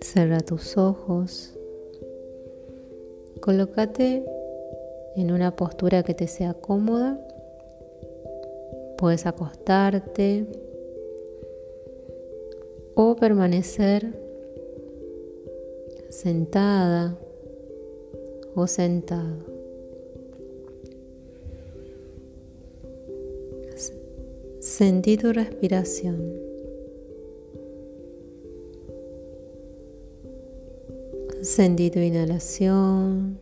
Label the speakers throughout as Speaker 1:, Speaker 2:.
Speaker 1: Cerra tus ojos. Colócate en una postura que te sea cómoda. Puedes acostarte o permanecer sentada o sentado. Sentí tu respiración. Sentí tu inhalación.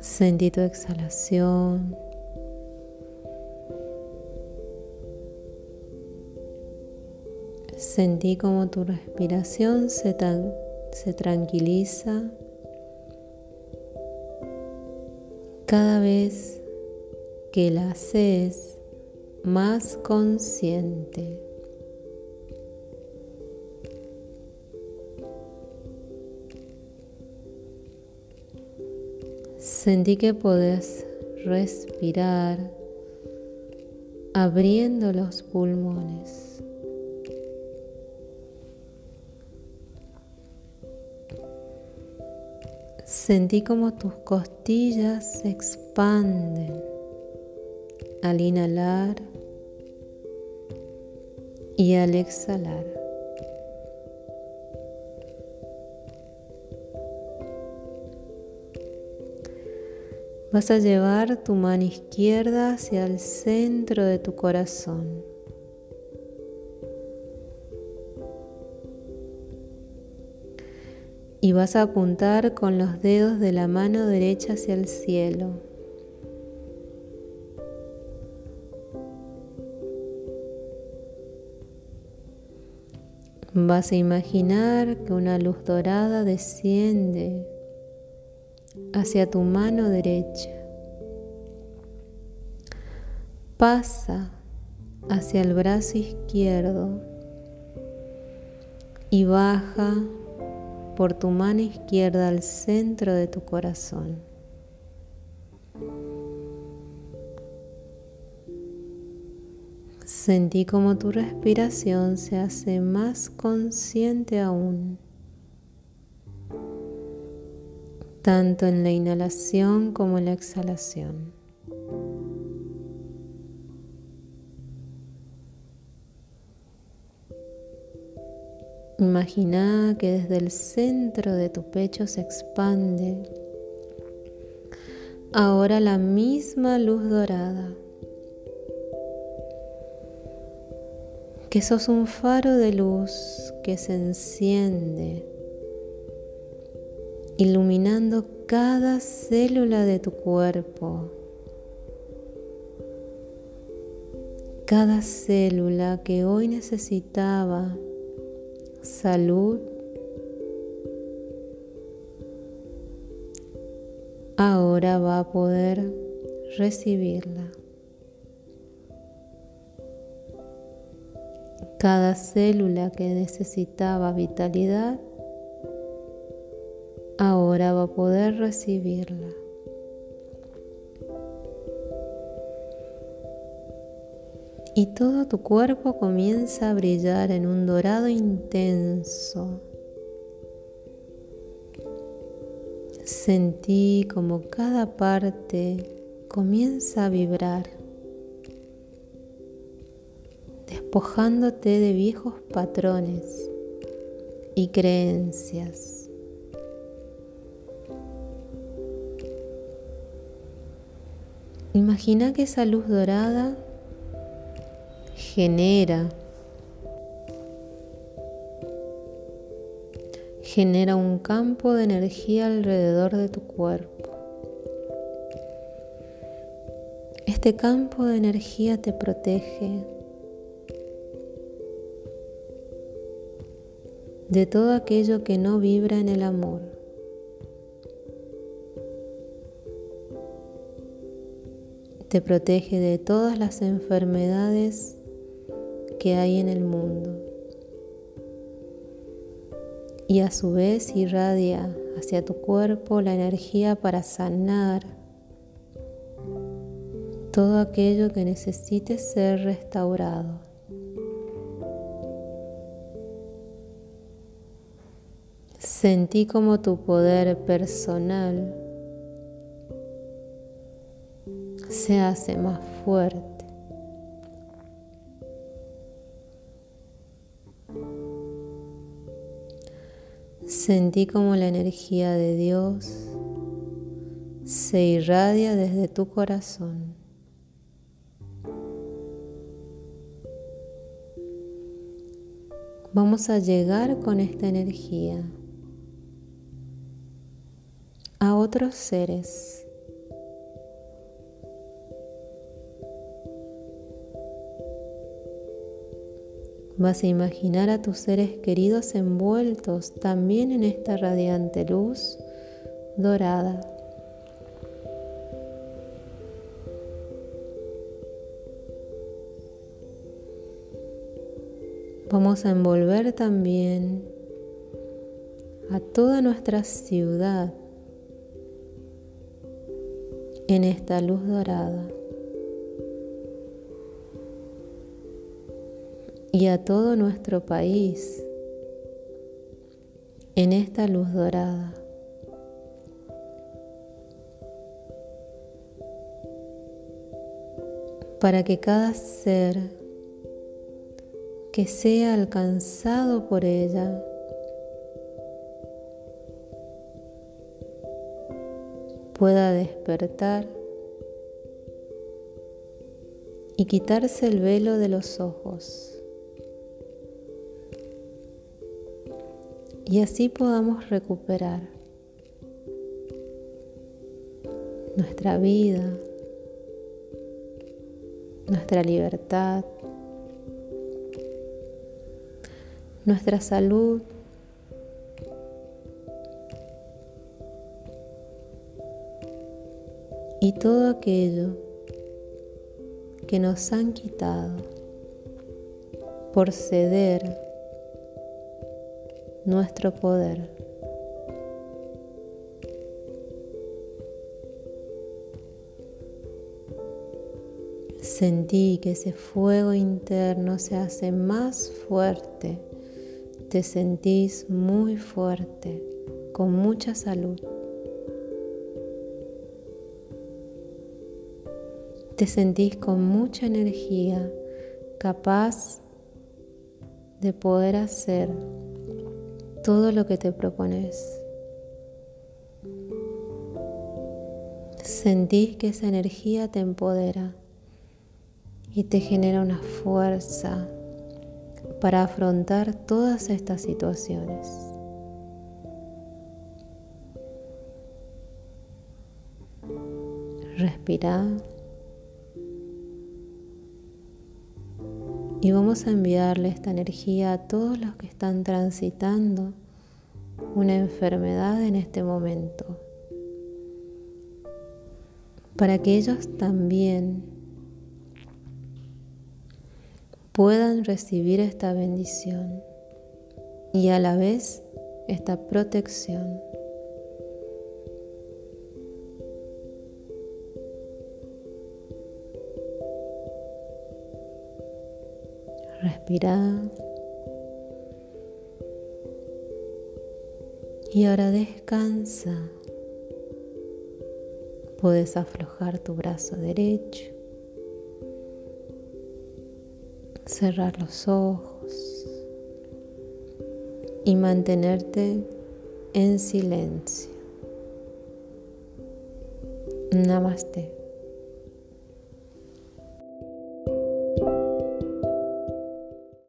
Speaker 1: Sentí tu exhalación. Sentí como tu respiración se, se tranquiliza cada vez que la haces más consciente. Sentí que podés respirar abriendo los pulmones. Sentí como tus costillas se expanden al inhalar y al exhalar. Vas a llevar tu mano izquierda hacia el centro de tu corazón. Y vas a apuntar con los dedos de la mano derecha hacia el cielo. Vas a imaginar que una luz dorada desciende hacia tu mano derecha. Pasa hacia el brazo izquierdo y baja por tu mano izquierda al centro de tu corazón. Sentí como tu respiración se hace más consciente aún. tanto en la inhalación como en la exhalación. Imagina que desde el centro de tu pecho se expande ahora la misma luz dorada. Que sos un faro de luz que se enciende iluminando cada célula de tu cuerpo, cada célula que hoy necesitaba salud, ahora va a poder recibirla. Cada célula que necesitaba vitalidad ahora va a poder recibirla. Y todo tu cuerpo comienza a brillar en un dorado intenso. Sentí como cada parte comienza a vibrar, despojándote de viejos patrones y creencias. Imagina que esa luz dorada genera genera un campo de energía alrededor de tu cuerpo. Este campo de energía te protege de todo aquello que no vibra en el amor. te protege de todas las enfermedades que hay en el mundo y a su vez irradia hacia tu cuerpo la energía para sanar todo aquello que necesite ser restaurado. Sentí como tu poder personal se hace más fuerte. Sentí como la energía de Dios se irradia desde tu corazón. Vamos a llegar con esta energía a otros seres. Vas a imaginar a tus seres queridos envueltos también en esta radiante luz dorada. Vamos a envolver también a toda nuestra ciudad en esta luz dorada y a todo nuestro país en esta luz dorada. Para que cada ser que sea alcanzado por ella. Pueda despertar y quitarse el velo de los ojos. Y así podamos recuperar nuestra vida, nuestra libertad, nuestra salud. Todo aquello que nos han quitado por ceder nuestro poder. Sentí que ese fuego interno se hace más fuerte te sentís muy fuerte, con mucha salud. Te sentís con mucha energía, capaz de poder hacer todo lo que te propones. Sentís que esa energía te empodera y te genera una fuerza para afrontar todas estas situaciones. Respira. Y vamos a enviarle esta energía a todos los que están transitando una enfermedad en este momento, para que ellos también puedan recibir esta bendición y a la vez esta protección. Respira. Y ahora descansa. Puedes aflojar tu brazo derecho cerrar los ojos y mantenerte en silencio. Namaste.